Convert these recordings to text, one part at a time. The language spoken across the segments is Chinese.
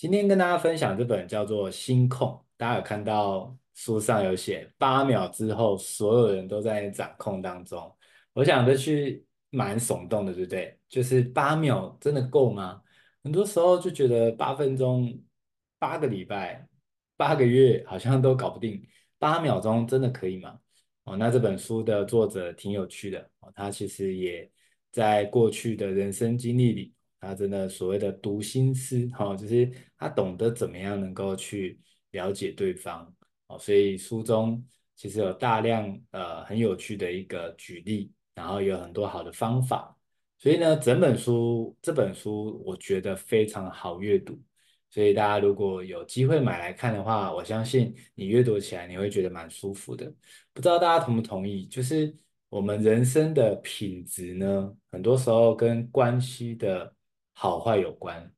今天跟大家分享这本叫做《心控》，大家有看到书上有写八秒之后，所有人都在掌控当中。我想这句蛮耸动的，对不对？就是八秒真的够吗？很多时候就觉得八分钟、八个礼拜、八个月好像都搞不定，八秒钟真的可以吗？哦，那这本书的作者挺有趣的哦，他其实也在过去的人生经历里。他真的所谓的读心思，哈，就是他懂得怎么样能够去了解对方，哦，所以书中其实有大量呃很有趣的一个举例，然后有很多好的方法，所以呢，整本书这本书我觉得非常好阅读，所以大家如果有机会买来看的话，我相信你阅读起来你会觉得蛮舒服的。不知道大家同不同意？就是我们人生的品质呢，很多时候跟关系的。好坏有关，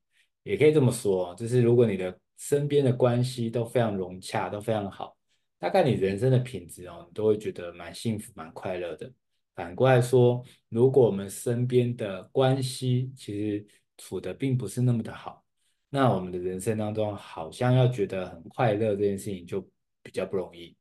也可以这么说，就是如果你的身边的关系都非常融洽，都非常好，大概你人生的品质哦，你都会觉得蛮幸福、蛮快乐的。反过来说，如果我们身边的关系其实处得并不是那么的好，那我们的人生当中好像要觉得很快乐这件事情就比较不容易。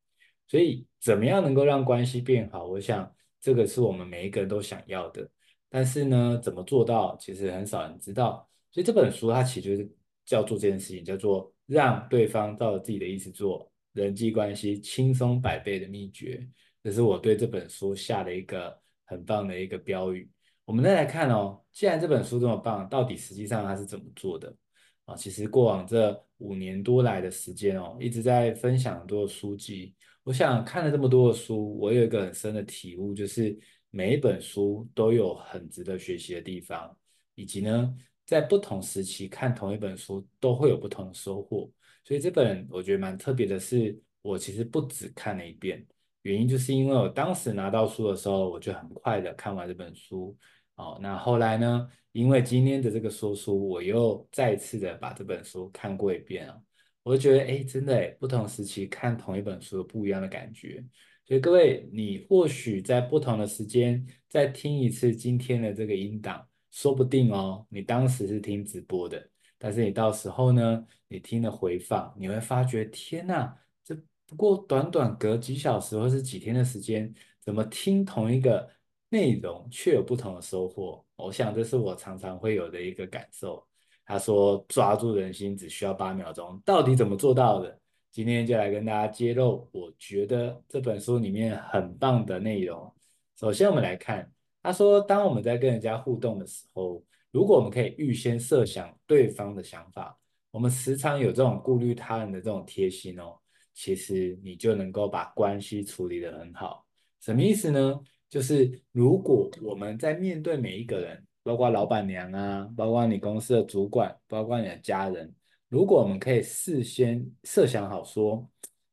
所以，怎么样能够让关系变好？我想这个是我们每一个人都想要的。但是呢，怎么做到，其实很少人知道。所以这本书它其实就是叫做这件事情，叫做让对方照着自己的意思做，人际关系轻松百倍的秘诀。这是我对这本书下的一个很棒的一个标语。我们再来看哦，既然这本书这么棒，到底实际上它是怎么做的啊？其实过往这五年多来的时间哦，一直在分享很多的书籍。我想看了这么多的书，我有一个很深的体悟，就是。每一本书都有很值得学习的地方，以及呢，在不同时期看同一本书都会有不同的收获。所以这本我觉得蛮特别的是，我其实不只看了一遍，原因就是因为我当时拿到书的时候，我就很快的看完这本书。哦，那后来呢，因为今天的这个说书，我又再次的把这本书看过一遍啊，我就觉得，哎，真的诶，不同时期看同一本书不一样的感觉。所以各位，你或许在不同的时间再听一次今天的这个音档，说不定哦，你当时是听直播的，但是你到时候呢，你听了回放，你会发觉，天呐，这不过短短隔几小时或是几天的时间，怎么听同一个内容却有不同的收获？我想这是我常常会有的一个感受。他说抓住人心只需要八秒钟，到底怎么做到的？今天就来跟大家揭露，我觉得这本书里面很棒的内容。首先，我们来看，他说，当我们在跟人家互动的时候，如果我们可以预先设想对方的想法，我们时常有这种顾虑他人的这种贴心哦，其实你就能够把关系处理得很好。什么意思呢？就是如果我们在面对每一个人，包括老板娘啊，包括你公司的主管，包括你的家人。如果我们可以事先设想好，说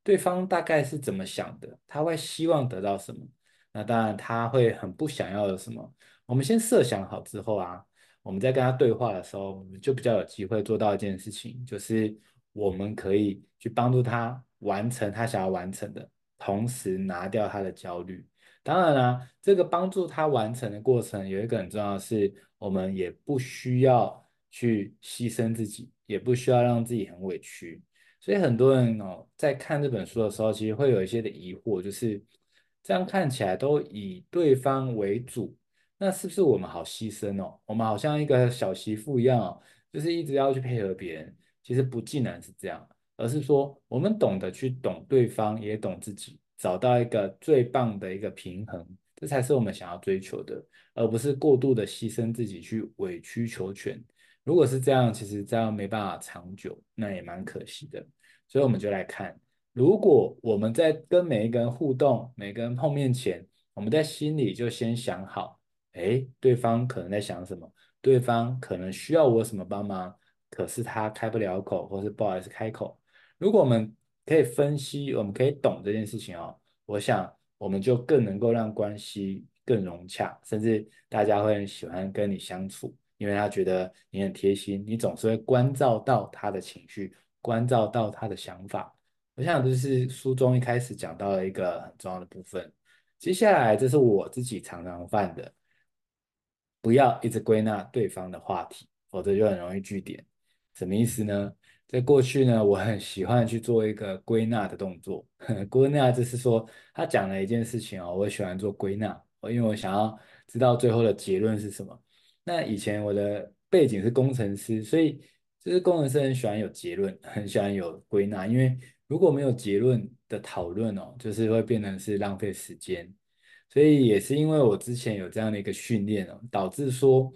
对方大概是怎么想的，他会希望得到什么，那当然他会很不想要的什么。我们先设想好之后啊，我们在跟他对话的时候，我们就比较有机会做到一件事情，就是我们可以去帮助他完成他想要完成的，同时拿掉他的焦虑。当然啦，这个帮助他完成的过程有一个很重要的是，我们也不需要去牺牲自己。也不需要让自己很委屈，所以很多人哦，在看这本书的时候，其实会有一些的疑惑，就是这样看起来都以对方为主，那是不是我们好牺牲哦？我们好像一个小媳妇一样哦，就是一直要去配合别人。其实不尽然是这样，而是说我们懂得去懂对方，也懂自己，找到一个最棒的一个平衡，这才是我们想要追求的，而不是过度的牺牲自己去委曲求全。如果是这样，其实这样没办法长久，那也蛮可惜的。所以我们就来看，如果我们在跟每一个人互动、每个人碰面前，我们在心里就先想好，哎，对方可能在想什么，对方可能需要我什么帮忙，可是他开不了口，或是不好意思开口。如果我们可以分析，我们可以懂这件事情哦，我想我们就更能够让关系更融洽，甚至大家会很喜欢跟你相处。因为他觉得你很贴心，你总是会关照到他的情绪，关照到他的想法。我想这是书中一开始讲到的一个很重要的部分。接下来，这是我自己常常犯的，不要一直归纳对方的话题，否则就很容易句点。什么意思呢？在过去呢，我很喜欢去做一个归纳的动作。归纳就是说，他讲了一件事情哦，我喜欢做归纳，因为我想要知道最后的结论是什么。那以前我的背景是工程师，所以就是工程师很喜欢有结论，很喜欢有归纳，因为如果没有结论的讨论哦，就是会变成是浪费时间。所以也是因为我之前有这样的一个训练哦，导致说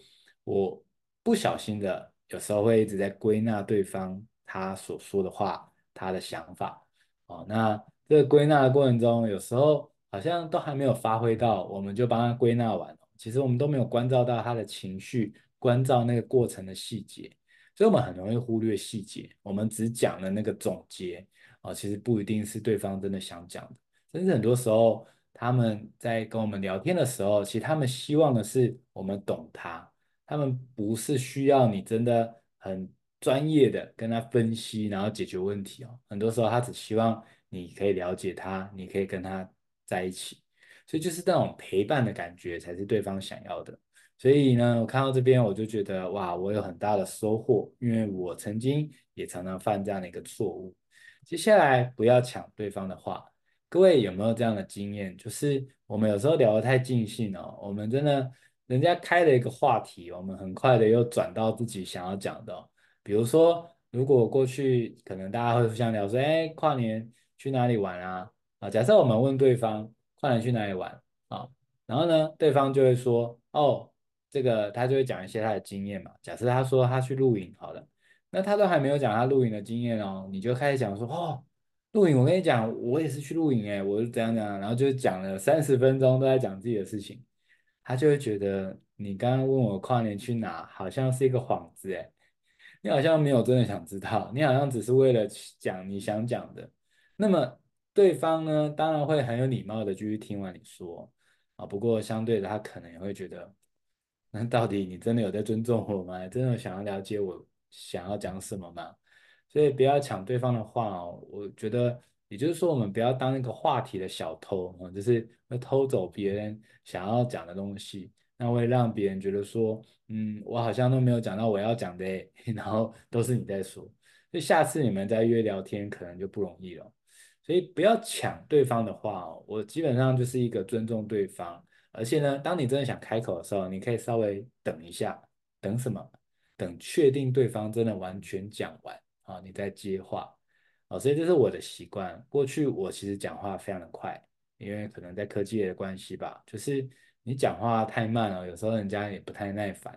我不小心的有时候会一直在归纳对方。他所说的话，他的想法，哦，那这个归纳的过程中，有时候好像都还没有发挥到，我们就帮他归纳完，其实我们都没有关照到他的情绪，关照那个过程的细节，所以我们很容易忽略细节，我们只讲了那个总结，哦，其实不一定是对方真的想讲的，甚至很多时候他们在跟我们聊天的时候，其实他们希望的是我们懂他，他们不是需要你真的很。专业的跟他分析，然后解决问题哦。很多时候他只希望你可以了解他，你可以跟他在一起，所以就是那种陪伴的感觉才是对方想要的。所以呢，我看到这边我就觉得哇，我有很大的收获，因为我曾经也常常犯这样的一个错误。接下来不要抢对方的话，各位有没有这样的经验？就是我们有时候聊得太尽兴哦，我们真的人家开了一个话题，我们很快的又转到自己想要讲的。比如说，如果过去可能大家会互相聊说，哎，跨年去哪里玩啊？啊，假设我们问对方跨年去哪里玩啊，然后呢，对方就会说，哦，这个他就会讲一些他的经验嘛。假设他说他去露营，好了，那他都还没有讲他露营的经验哦，你就开始讲说，哦，露营，我跟你讲，我也是去露营哎，我是怎样怎样，然后就讲了三十分钟都在讲自己的事情，他就会觉得你刚刚问我跨年去哪，好像是一个幌子哎。你好像没有真的想知道，你好像只是为了讲你想讲的。那么对方呢，当然会很有礼貌的继续听完你说啊。不过相对的，他可能也会觉得，那到底你真的有在尊重我吗？真的想要了解我想要讲什么吗？所以不要抢对方的话哦。我觉得，也就是说，我们不要当一个话题的小偷啊，就是会偷走别人想要讲的东西。那会让别人觉得说，嗯，我好像都没有讲到我要讲的，然后都是你在说，所以下次你们再约聊天可能就不容易了。所以不要抢对方的话哦，我基本上就是一个尊重对方，而且呢，当你真的想开口的时候，你可以稍微等一下，等什么？等确定对方真的完全讲完啊，你再接话啊。所以这是我的习惯。过去我其实讲话非常的快，因为可能在科技的关系吧，就是。你讲话太慢了，有时候人家也不太耐烦，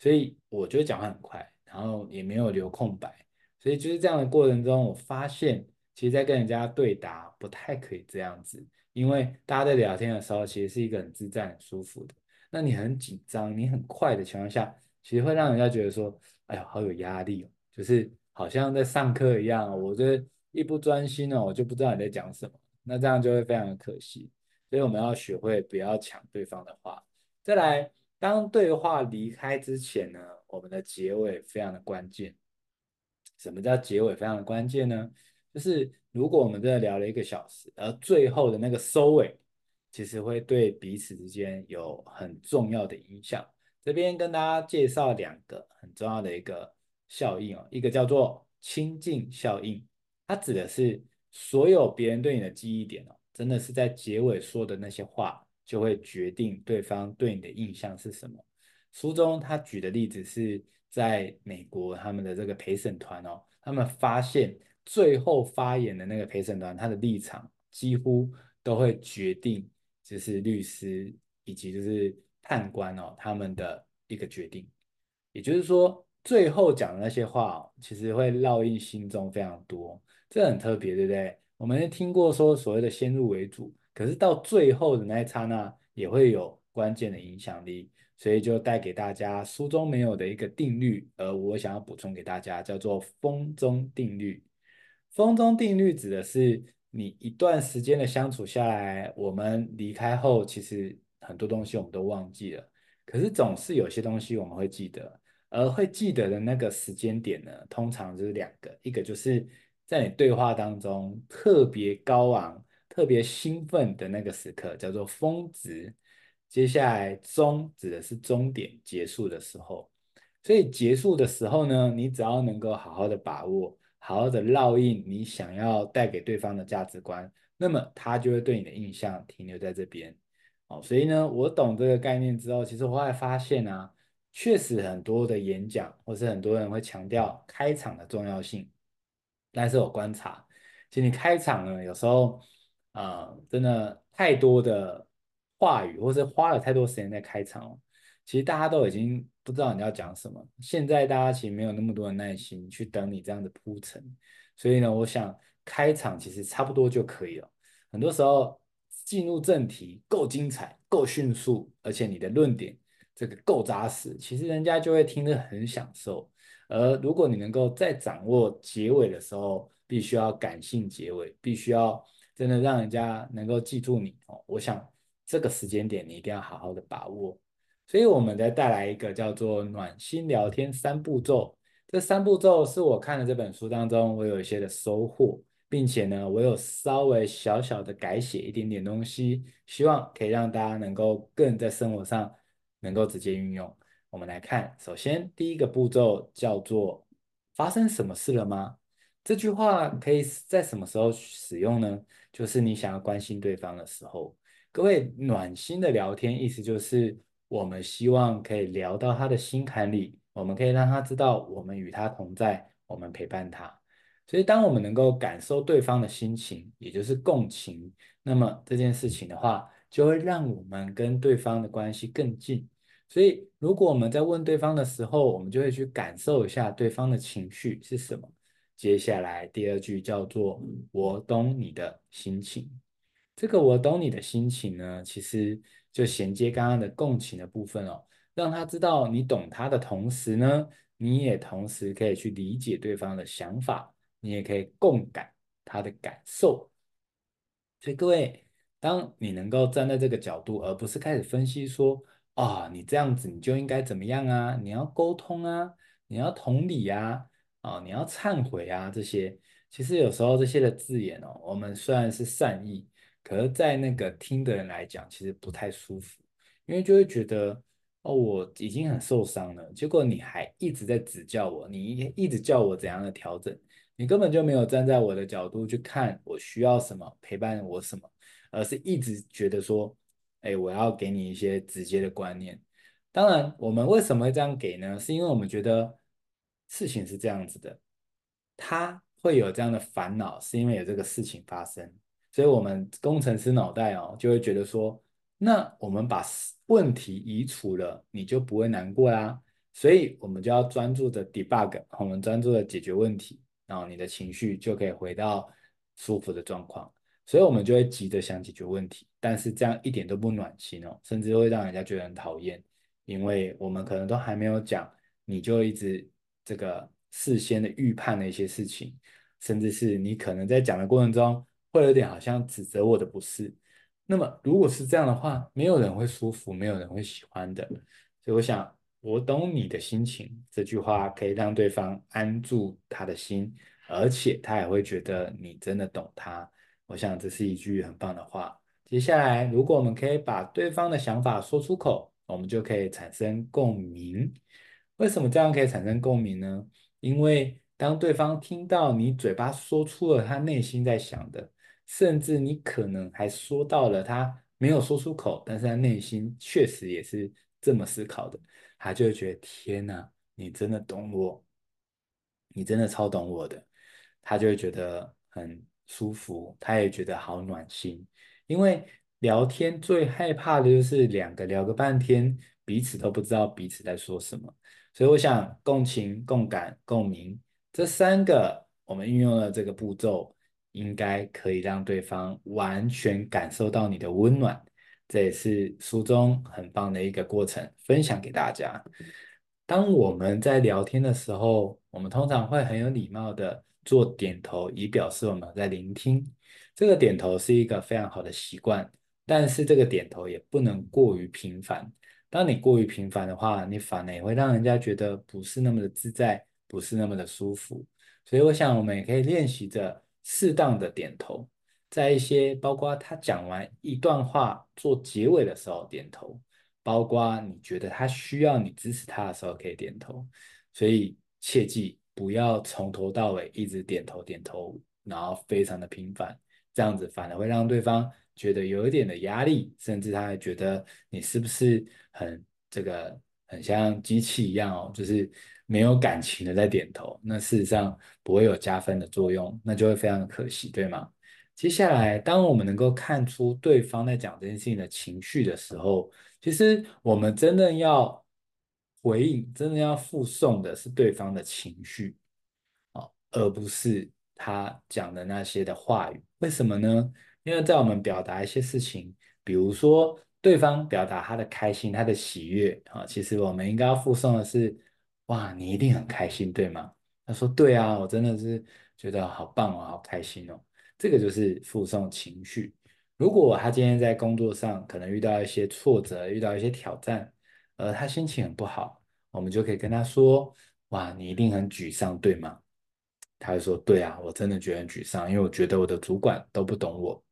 所以我觉得讲话很快，然后也没有留空白，所以就是这样的过程中，我发现其实，在跟人家对答不太可以这样子，因为大家在聊天的时候，其实是一个很自在、很舒服的。那你很紧张、你很快的情况下，其实会让人家觉得说，哎呀，好有压力哦，就是好像在上课一样，我这一不专心哦，我就不知道你在讲什么，那这样就会非常的可惜。所以我们要学会不要抢对方的话。再来，当对话离开之前呢，我们的结尾非常的关键。什么叫结尾非常的关键呢？就是如果我们真的聊了一个小时，而最后的那个收尾，其实会对彼此之间有很重要的影响。这边跟大家介绍两个很重要的一个效应哦，一个叫做亲近效应，它指的是所有别人对你的记忆点哦。真的是在结尾说的那些话，就会决定对方对你的印象是什么。书中他举的例子是在美国他们的这个陪审团哦，他们发现最后发言的那个陪审团，他的立场几乎都会决定，就是律师以及就是判官哦他们的一个决定。也就是说，最后讲的那些话哦，其实会烙印心中非常多，这很特别，对不对？我们听过说所谓的先入为主，可是到最后的那一刹那也会有关键的影响力，所以就带给大家书中没有的一个定律，而我想要补充给大家，叫做风中定律。风中定律指的是你一段时间的相处下来，我们离开后，其实很多东西我们都忘记了，可是总是有些东西我们会记得，而会记得的那个时间点呢，通常就是两个，一个就是。在你对话当中特别高昂、特别兴奋的那个时刻叫做峰值，接下来终指的是终点结束的时候，所以结束的时候呢，你只要能够好好的把握，好好的烙印你想要带给对方的价值观，那么他就会对你的印象停留在这边。哦，所以呢，我懂这个概念之后，其实我后来发现啊，确实很多的演讲或是很多人会强调开场的重要性，但是我观察，其实你开场呢，有时候啊，呃，真的太多的话语，或是花了太多时间在开场哦。其实大家都已经不知道你要讲什么，现在大家其实没有那么多的耐心去等你这样的铺陈，所以呢，我想开场其实差不多就可以了。很多时候进入正题够精彩、够迅速，而且你的论点这个够扎实，其实人家就会听得很享受。而如果你能够在掌握结尾的时候，必须要感性结尾，必须要真的让人家能够记住你哦。我想这个时间点你一定要好好的把握。所以，我们再带来一个叫做暖心聊天三步骤。这三步骤是我看了这本书当中，我有一些的收获，并且呢，我有稍微小小的改写一点点东西，希望可以让大家能够更在生活上能够直接运用。我们来看，首先第一个步骤叫做“发生什么事了吗？”这句话可以在什么时候使用呢？就是你想要关心对方的时候。各位，暖心的聊天意思就是。我们希望可以聊到他的心坎里，我们可以让他知道我们与他同在，我们陪伴他。所以，当我们能够感受对方的心情，也就是共情，那么这件事情的话，就会让我们跟对方的关系更近。所以，如果我们在问对方的时候，我们就会去感受一下对方的情绪是什么。接下来第二句叫做“我懂你的心情”。这个“我懂你的心情”呢，其实。就衔接刚刚的共情的部分哦，让他知道你懂他的同时呢，你也同时可以去理解对方的想法，你也可以共感他的感受。所以各位，当你能够站在这个角度，而不是开始分析说，啊、你这样子你就应该怎么样啊，你要沟通啊，你要同理啊，啊、你要忏悔啊，这些，其实有时候这些的字眼哦，我们虽然是善意。可是，在那个听的人来讲，其实不太舒服，因为就会觉得，哦，我已经很受伤了，结果你还一直在指教我，你一直叫我怎样的调整，你根本就没有站在我的角度去看我需要什么，陪伴我什么，而是一直觉得说，哎，我要给你一些直接的观念。当然，我们为什么会这样给呢？是因为我们觉得事情是这样子的，他会有这样的烦恼，是因为有这个事情发生。所以，我们工程师脑袋哦，就会觉得说，那我们把问题移除了，你就不会难过啦。所以，我们就要专注的 debug，我们专注的解决问题，然后你的情绪就可以回到舒服的状况。所以，我们就会急着想解决问题，但是这样一点都不暖心哦，甚至会让人家觉得很讨厌，因为我们可能都还没有讲，你就一直这个事先的预判的一些事情，甚至是你可能在讲的过程中。会有点好像指责我的不是，那么如果是这样的话，没有人会舒服，没有人会喜欢的。所以我想，我懂你的心情这句话可以让对方安住他的心，而且他也会觉得你真的懂他。我想这是一句很棒的话。接下来，如果我们可以把对方的想法说出口，我们就可以产生共鸣。为什么这样可以产生共鸣呢？因为当对方听到你嘴巴说出了他内心在想的。甚至你可能还说到了他没有说出口，但是他内心确实也是这么思考的，他就会觉得天哪，你真的懂我，你真的超懂我的，他就会觉得很舒服，他也觉得好暖心。因为聊天最害怕的就是两个聊个半天，彼此都不知道彼此在说什么。所以我想共情、共感、共鸣这三个，我们运用了这个步骤。应该可以让对方完全感受到你的温暖，这也是书中很棒的一个过程，分享给大家。当我们在聊天的时候，我们通常会很有礼貌的做点头，以表示我们在聆听。这个点头是一个非常好的习惯，但是这个点头也不能过于频繁。当你过于频繁的话，你反而也会让人家觉得不是那么的自在，不是那么的舒服。所以我想，我们也可以练习着。适当的点头，在一些包括他讲完一段话做结尾的时候点头，包括你觉得他需要你支持他的时候可以点头。所以切记不要从头到尾一直点头点头，然后非常的频繁，这样子反而会让对方觉得有一点的压力，甚至他还觉得你是不是很这个很像机器一样哦，就是没有感情的在点头，那事实上不会有加分的作用，那就会非常的可惜，对吗？接下来，当我们能够看出对方在讲这件事情的情绪的时候，其实我们真的要。回应真的要附送的是对方的情绪，啊，而不是他讲的那些的话语。为什么呢？因为在我们表达一些事情，比如说对方表达他的开心、他的喜悦，啊，其实我们应该要附送的是，哇，你一定很开心，对吗？他说，对啊，我真的是觉得好棒哦，好开心哦。这个就是附送情绪。如果他今天在工作上可能遇到一些挫折，遇到一些挑战。而他心情很不好，我们就可以跟他说：“哇，你一定很沮丧，对吗？”他会说：“对啊，我真的觉得很沮丧，因为我觉得我的主管都不懂我。”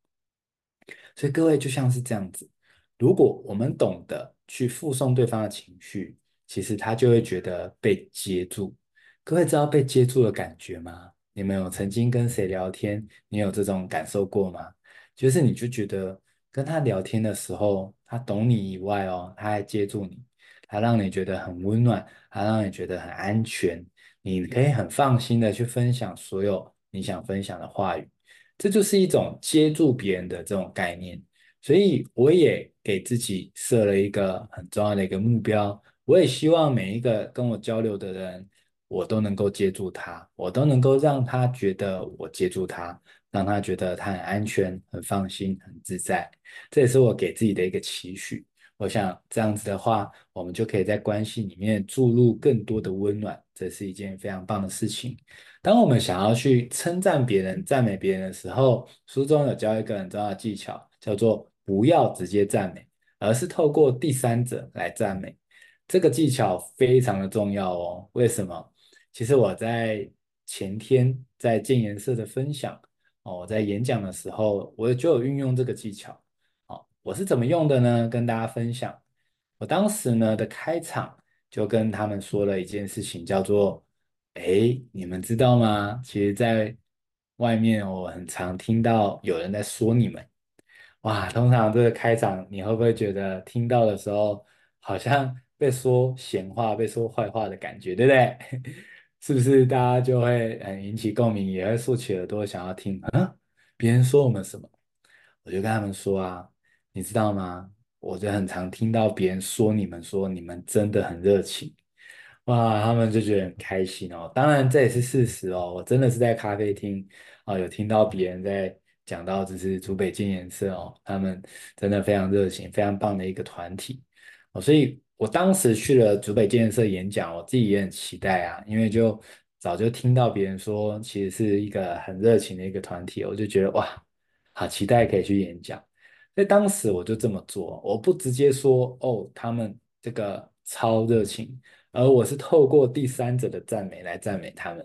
所以各位就像是这样子，如果我们懂得去附送对方的情绪，其实他就会觉得被接住。各位知道被接住的感觉吗？你们有曾经跟谁聊天？你有这种感受过吗？就是你就觉得跟他聊天的时候，他懂你以外哦，他还接住你。它让你觉得很温暖，它让你觉得很安全，你可以很放心的去分享所有你想分享的话语，这就是一种接住别人的这种概念。所以我也给自己设了一个很重要的一个目标，我也希望每一个跟我交流的人，我都能够接住他，我都能够让他觉得我接住他，让他觉得他很安全、很放心、很自在。这也是我给自己的一个期许。我想这样子的话，我们就可以在关系里面注入更多的温暖，这是一件非常棒的事情。当我们想要去称赞别人、赞美别人的时候，书中有教一个很重要的技巧，叫做不要直接赞美，而是透过第三者来赞美。这个技巧非常的重要哦。为什么？其实我在前天在建颜色的分享哦，我在演讲的时候，我就有运用这个技巧。我是怎么用的呢？跟大家分享。我当时呢的开场就跟他们说了一件事情，叫做：哎，你们知道吗？其实，在外面我很常听到有人在说你们。哇，通常这个开场，你会不会觉得听到的时候，好像被说闲话、被说坏话的感觉，对不对？是不是大家就会很引起共鸣，也会竖起耳朵想要听？啊，别人说我们什么？我就跟他们说啊。你知道吗？我就很常听到别人说你们说你们真的很热情，哇，他们就觉得很开心哦。当然这也是事实哦，我真的是在咖啡厅啊，有听到别人在讲到这是竹北京颜色哦，他们真的非常热情，非常棒的一个团体哦。所以我当时去了竹北建设演讲，我自己也很期待啊，因为就早就听到别人说其实是一个很热情的一个团体，我就觉得哇，好期待可以去演讲。在当时我就这么做，我不直接说哦，他们这个超热情，而我是透过第三者的赞美来赞美他们。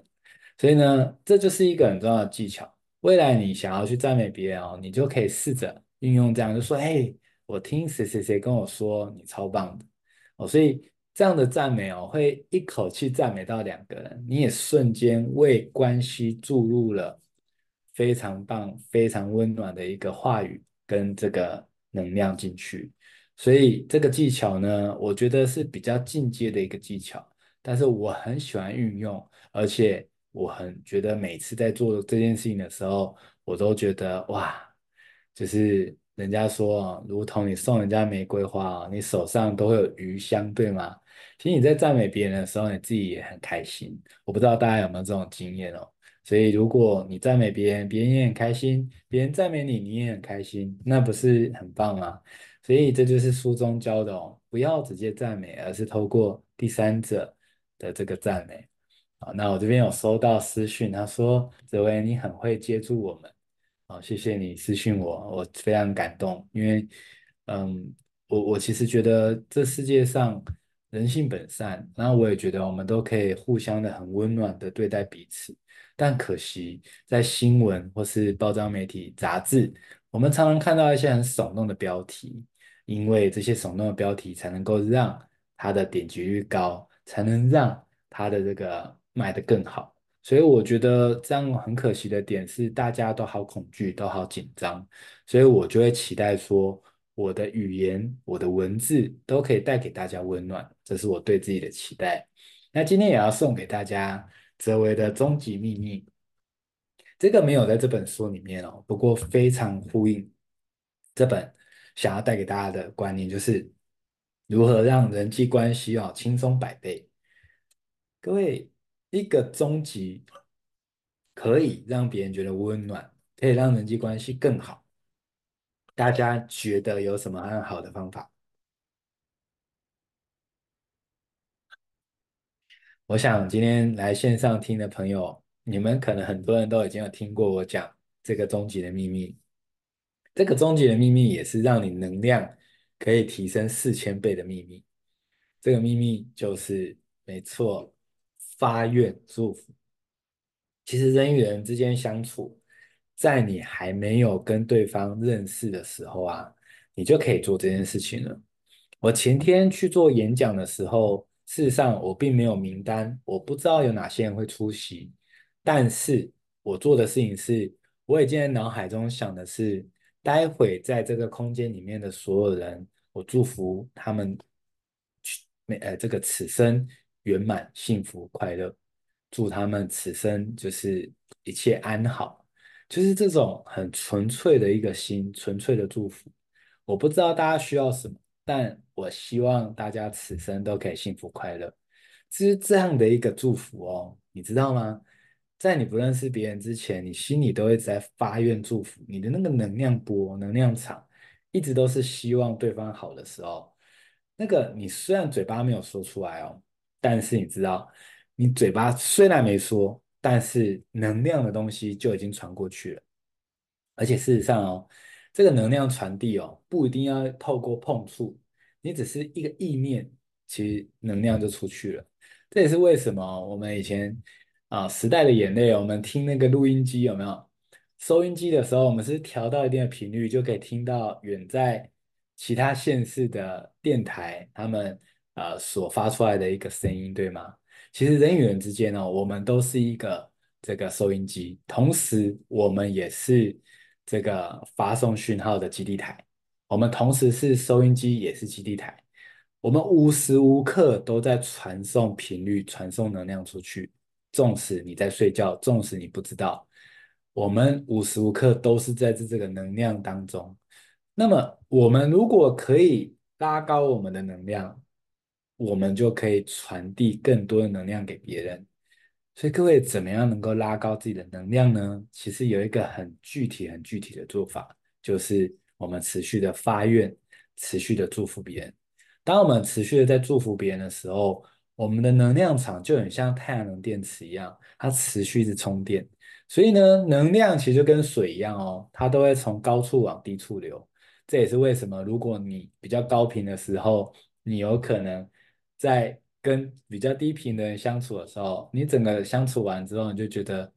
所以呢，这就是一个很重要的技巧。未来你想要去赞美别人哦，你就可以试着运用这样，就说：“嘿，我听谁谁谁跟我说你超棒的哦。”所以这样的赞美哦，会一口气赞美到两个人，你也瞬间为关系注入了非常棒、非常温暖的一个话语。跟这个能量进去，所以这个技巧呢，我觉得是比较进阶的一个技巧，但是我很喜欢运用，而且我很觉得每次在做这件事情的时候，我都觉得哇，就是人家说啊，如同你送人家玫瑰花啊，你手上都会有余香，对吗？其实你在赞美别人的时候，你自己也很开心。我不知道大家有没有这种经验哦。所以，如果你赞美别人，别人也很开心；别人赞美你，你也很开心，那不是很棒吗？所以，这就是书中教的哦，不要直接赞美，而是透过第三者的这个赞美。好，那我这边有收到私讯，他说：“泽维，你很会接住我们。”好，谢谢你私信我，我非常感动，因为，嗯，我我其实觉得这世界上。人性本善，然后我也觉得我们都可以互相的很温暖的对待彼此，但可惜在新闻或是报章媒体杂志，我们常常看到一些很耸动的标题，因为这些耸动的标题才能够让它的点击率高，才能让它的这个卖得更好。所以我觉得这样很可惜的点是，大家都好恐惧，都好紧张，所以我就会期待说，我的语言、我的文字都可以带给大家温暖，这是我对自己的期待。那今天也要送给大家泽维的终极秘密，这个没有在这本书里面哦，不过非常呼应这本想要带给大家的观念，就是如何让人际关系哦轻松百倍。各位，一个终极可以让别人觉得温暖，可以让人际关系更好，大家觉得有什么很好的方法？我想今天来线上听的朋友，你们可能很多人都已经有听过我讲这个终极的秘密。这个终极的秘密也是让你能量可以提升四千倍的秘密。这个秘密就是，没错，发愿祝福。其实人与人之间相处，在你还没有跟对方认识的时候啊，你就可以做这件事情了。我前天去做演讲的时候。事实上，我并没有名单，我不知道有哪些人会出席。但是我做的事情是，我已经在脑海中想的是，待会在这个空间里面的所有人，我祝福他们去每，呃，这个此生圆满、幸福、快乐，祝他们此生就是一切安好，就是这种很纯粹的一个心，纯粹的祝福。我不知道大家需要什么。但我希望大家此生都可以幸福快乐，其实这样的一个祝福哦，你知道吗？在你不认识别人之前，你心里都会在发愿祝福，你的那个能量波、能量场，一直都是希望对方好的时候。那个你虽然嘴巴没有说出来哦，但是你知道，你嘴巴虽然没说，但是能量的东西就已经传过去了，而且事实上哦。这个能量传递哦，不一定要透过碰触，你只是一个意念，其实能量就出去了。这也是为什么我们以前啊，时代的眼泪，我们听那个录音机有没有？收音机的时候，我们是调到一定的频率，就可以听到远在其他县市的电台他们呃所发出来的一个声音，对吗？其实人与人之间哦，我们都是一个这个收音机，同时我们也是。这个发送讯号的基地台，我们同时是收音机，也是基地台。我们无时无刻都在传送频率、传送能量出去。纵使你在睡觉，纵使你不知道，我们无时无刻都是在这这个能量当中。那么，我们如果可以拉高我们的能量，我们就可以传递更多的能量给别人。所以各位怎么样能够拉高自己的能量呢？其实有一个很具体、很具体的做法，就是我们持续的发愿，持续的祝福别人。当我们持续的在祝福别人的时候，我们的能量场就很像太阳能电池一样，它持续的充电。所以呢，能量其实就跟水一样哦，它都会从高处往低处流。这也是为什么，如果你比较高频的时候，你有可能在跟比较低频的人相处的时候，你整个相处完之后，你就觉得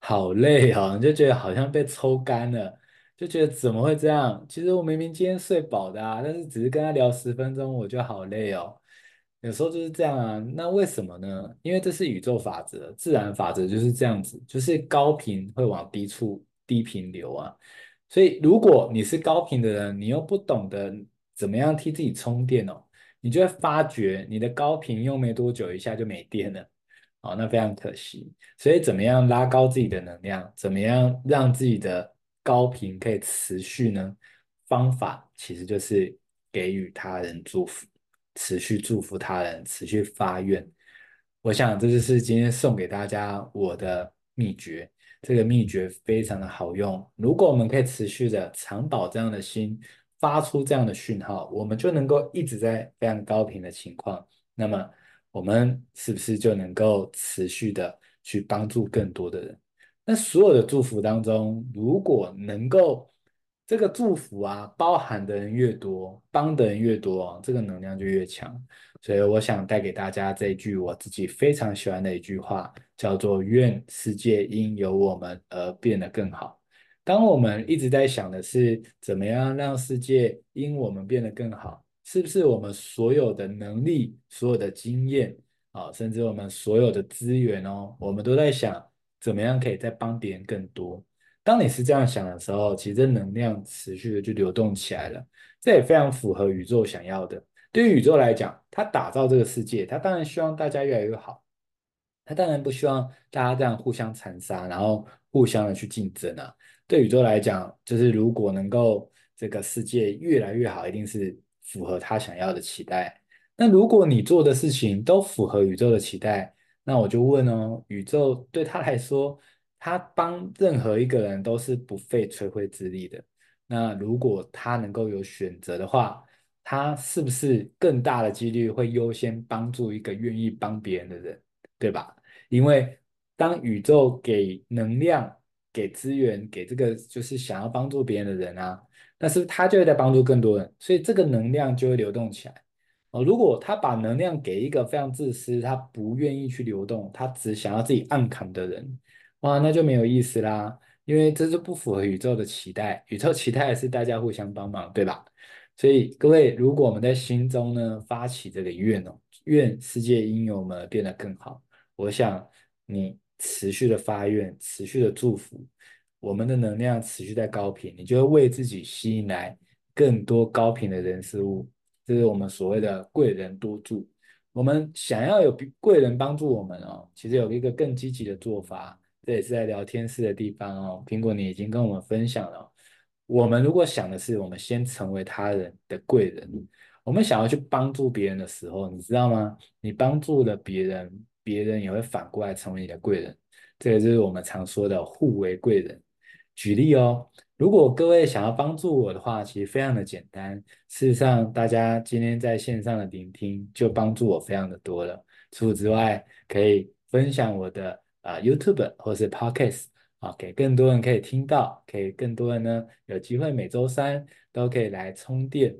好累哦，你就觉得好像被抽干了，就觉得怎么会这样？其实我明明今天睡饱的啊，但是只是跟他聊十分钟，我就好累哦。有时候就是这样啊，那为什么呢？因为这是宇宙法则，自然法则就是这样子，就是高频会往低处低频流啊。所以如果你是高频的人，你又不懂得怎么样替自己充电哦。你就会发觉你的高频用没多久，一下就没电了，哦，那非常可惜。所以怎么样拉高自己的能量？怎么样让自己的高频可以持续呢？方法其实就是给予他人祝福，持续祝福他人，持续发愿。我想这就是今天送给大家我的秘诀。这个秘诀非常的好用。如果我们可以持续的常保这样的心。发出这样的讯号，我们就能够一直在非常高频的情况。那么，我们是不是就能够持续的去帮助更多的人？那所有的祝福当中，如果能够这个祝福啊，包含的人越多，帮的人越多，这个能量就越强。所以，我想带给大家这一句我自己非常喜欢的一句话，叫做“愿世界因有我们而变得更好”。当我们一直在想的是怎么样让世界因我们变得更好，是不是我们所有的能力、所有的经验啊，甚至我们所有的资源哦，我们都在想怎么样可以再帮别人更多。当你是这样想的时候，其实能量持续的就流动起来了，这也非常符合宇宙想要的。对于宇宙来讲，它打造这个世界，它当然希望大家越来越好，它当然不希望大家这样互相残杀，然后互相的去竞争啊。对宇宙来讲，就是如果能够这个世界越来越好，一定是符合他想要的期待。那如果你做的事情都符合宇宙的期待，那我就问哦，宇宙对他来说，他帮任何一个人都是不费吹灰之力的。那如果他能够有选择的话，他是不是更大的几率会优先帮助一个愿意帮别人的人，对吧？因为当宇宙给能量，给资源给这个就是想要帮助别人的人啊，但是他就会在帮助更多人，所以这个能量就会流动起来哦。如果他把能量给一个非常自私、他不愿意去流动、他只想要自己暗扛的人，哇，那就没有意思啦，因为这是不符合宇宙的期待。宇宙期待是大家互相帮忙，对吧？所以各位，如果我们在心中呢发起这个愿哦，愿世界因我们而变得更好，我想你。持续的发愿，持续的祝福，我们的能量持续在高频，你就会为自己吸引来更多高频的人事物。这是我们所谓的贵人多助。我们想要有贵人帮助我们哦，其实有一个更积极的做法，这也是在聊天室的地方哦。苹果你已经跟我们分享了，我们如果想的是我们先成为他人的贵人，我们想要去帮助别人的时候，你知道吗？你帮助了别人。别人也会反过来成为你的贵人，这个就是我们常说的互为贵人。举例哦，如果各位想要帮助我的话，其实非常的简单。事实上，大家今天在线上的聆听就帮助我非常的多了。除此之外，可以分享我的啊、YouTube 或是 Podcast 啊，给更多人可以听到，可以更多人呢有机会每周三都可以来充电。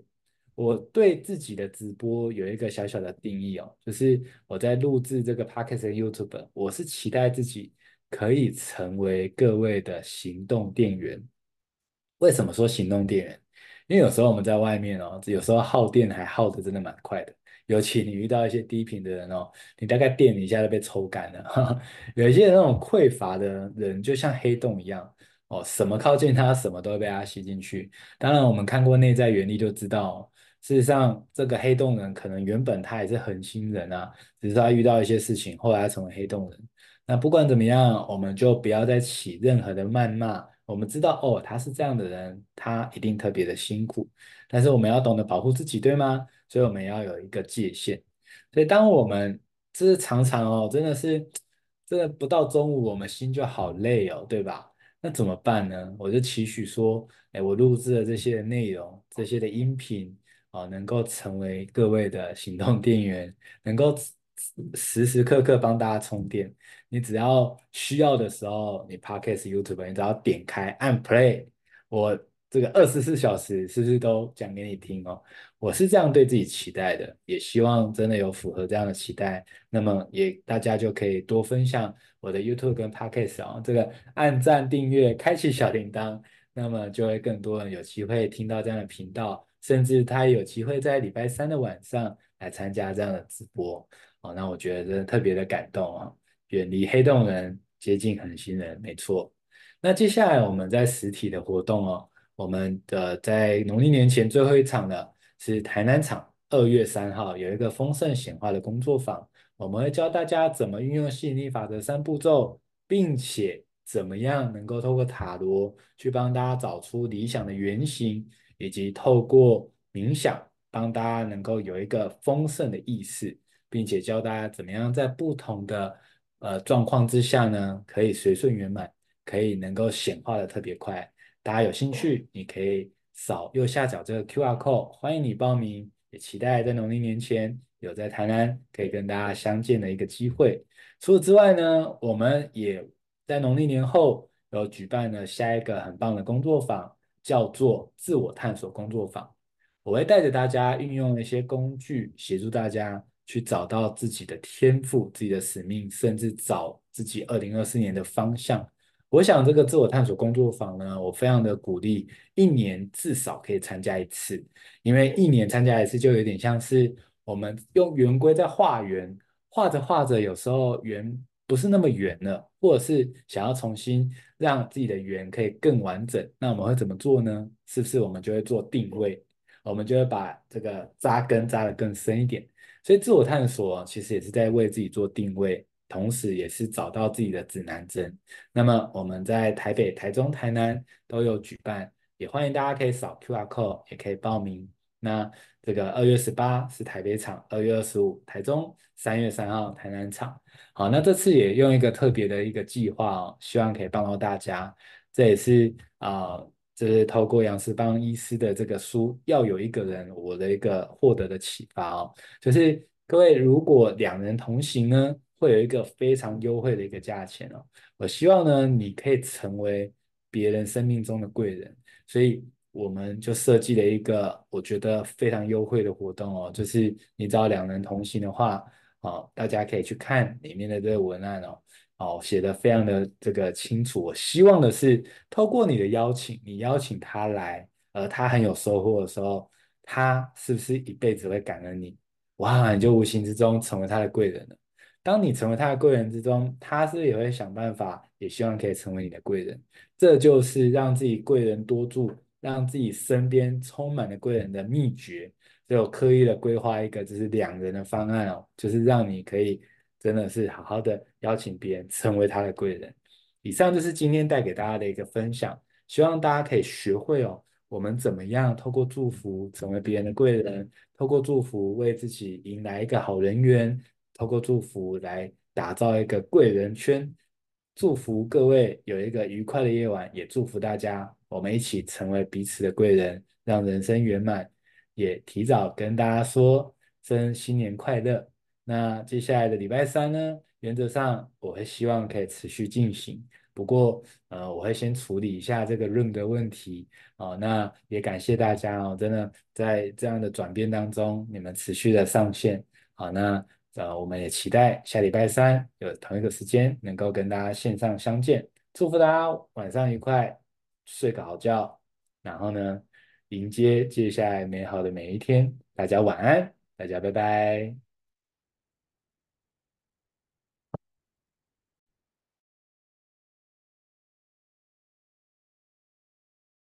我对自己的直播有一个小小的定义哦，就是我在录制这个 Podcast 的 YouTube，我是期待自己可以成为各位的行动电源。为什么说行动电源？因为有时候我们在外面哦，有时候耗电还耗得真的蛮快的，尤其你遇到一些低频的人哦，你大概电一下就被抽干了。有一些那种匮乏的人，就像黑洞一样哦，什么靠近他，什么都会被他吸进去。当然，我们看过内在原理就知道。事实上，这个黑洞人可能原本他也是恒星人啊，只是他遇到一些事情，后来成为黑洞人。那不管怎么样，我们就不要再起任何的谩骂。我们知道，哦，他是这样的人，他一定特别的辛苦。但是我们要懂得保护自己，对吗？所以我们要有一个界限。所以当我们这是常常哦，真的是，真的不到中午，我们心就好累哦，对吧？那怎么办呢？我就期许说，哎，我录制的这些内容，这些的音频。哦，能够成为各位的行动电源，能够时时刻刻帮大家充电。你只要需要的时候，你 Podcast YouTube，你只要点开按 Play，我这个二十四小时是不是都讲给你听哦？我是这样对自己期待的，也希望真的有符合这样的期待。那么也大家就可以多分享我的 YouTube 跟 Podcast 哦，这个按赞订阅，开启小铃铛，那么就会更多人有机会听到这样的频道。甚至他有机会在礼拜三的晚上来参加这样的直播哦，那我觉得真的特别的感动啊！远离黑洞人，接近恒星人，没错。那接下来我们在实体的活动哦，我们的在农历年前最后一场的是台南场，二月三号有一个丰盛显化的工作坊，我们会教大家怎么运用吸引力法则三步骤，并且怎么样能够透过塔罗去帮大家找出理想的原型。以及透过冥想，帮大家能够有一个丰盛的意识，并且教大家怎么样在不同的呃状况之下呢，可以随顺圆满，可以能够显化的特别快。大家有兴趣，你可以扫右下角这个 QR code，欢迎你报名。也期待在农历年前有在台南可以跟大家相见的一个机会。除此之外呢，我们也在农历年后有举办了下一个很棒的工作坊。叫做自我探索工作坊，我会带着大家运用一些工具，协助大家去找到自己的天赋、自己的使命，甚至找自己二零二四年的方向。我想这个自我探索工作坊呢，我非常的鼓励，一年至少可以参加一次，因为一年参加一次就有点像是我们用圆规在画圆，画着画着，有时候圆不是那么圆了，或者是想要重新让自己的圆可以更完整，那我们会怎么做呢？是不是我们就会做定位，我们就会把这个扎根扎得更深一点？所以自我探索其实也是在为自己做定位。同时，也是找到自己的指南针。那么，我们在台北、台中、台南都有举办，也欢迎大家可以扫 QR code，也可以报名。那这个二月十八是台北场，二月二十五台中，三月三号台南场。好，那这次也用一个特别的一个计划哦，希望可以帮到大家。这也是啊，就是透过杨思邦医师的这个书，要有一个人，我的一个获得的启发哦，就是各位如果两人同行呢，会有一个非常优惠的一个价钱哦，我希望呢，你可以成为别人生命中的贵人，所以我们就设计了一个我觉得非常优惠的活动哦，就是你只要两人同行的话，哦，大家可以去看里面的这个文案哦，哦，写的非常的这个清楚。我希望的是，透过你的邀请，你邀请他来，而他很有收获的时候，他是不是一辈子会感恩你？哇，你就无形之中成为他的贵人了。当你成为他的贵人之中，他是不是也会想办法，也希望可以成为你的贵人。这就是让自己贵人多助，让自己身边充满了贵人的秘诀。所以我刻意的规划一个就是两人的方案哦，就是让你可以真的是好好的邀请别人成为他的贵人。以上就是今天带给大家的一个分享，希望大家可以学会哦，我们怎么样透过祝福成为别人的贵人，透过祝福为自己迎来一个好人缘。透过祝福来打造一个贵人圈，祝福各位有一个愉快的夜晚，也祝福大家，我们一起成为彼此的贵人，让人生圆满。也提早跟大家说声新年快乐。那接下来的礼拜三呢，原则上我会希望可以持续进行，不过呃，我会先处理一下这个 room 的问题哦。那也感谢大家哦，真的在这样的转变当中，你们持续的上线，好那。呃，我们也期待下礼拜三有同一个时间能够跟大家线上相见。祝福大家晚上愉快，睡个好觉，然后呢，迎接接下来美好的每一天。大家晚安，大家拜拜。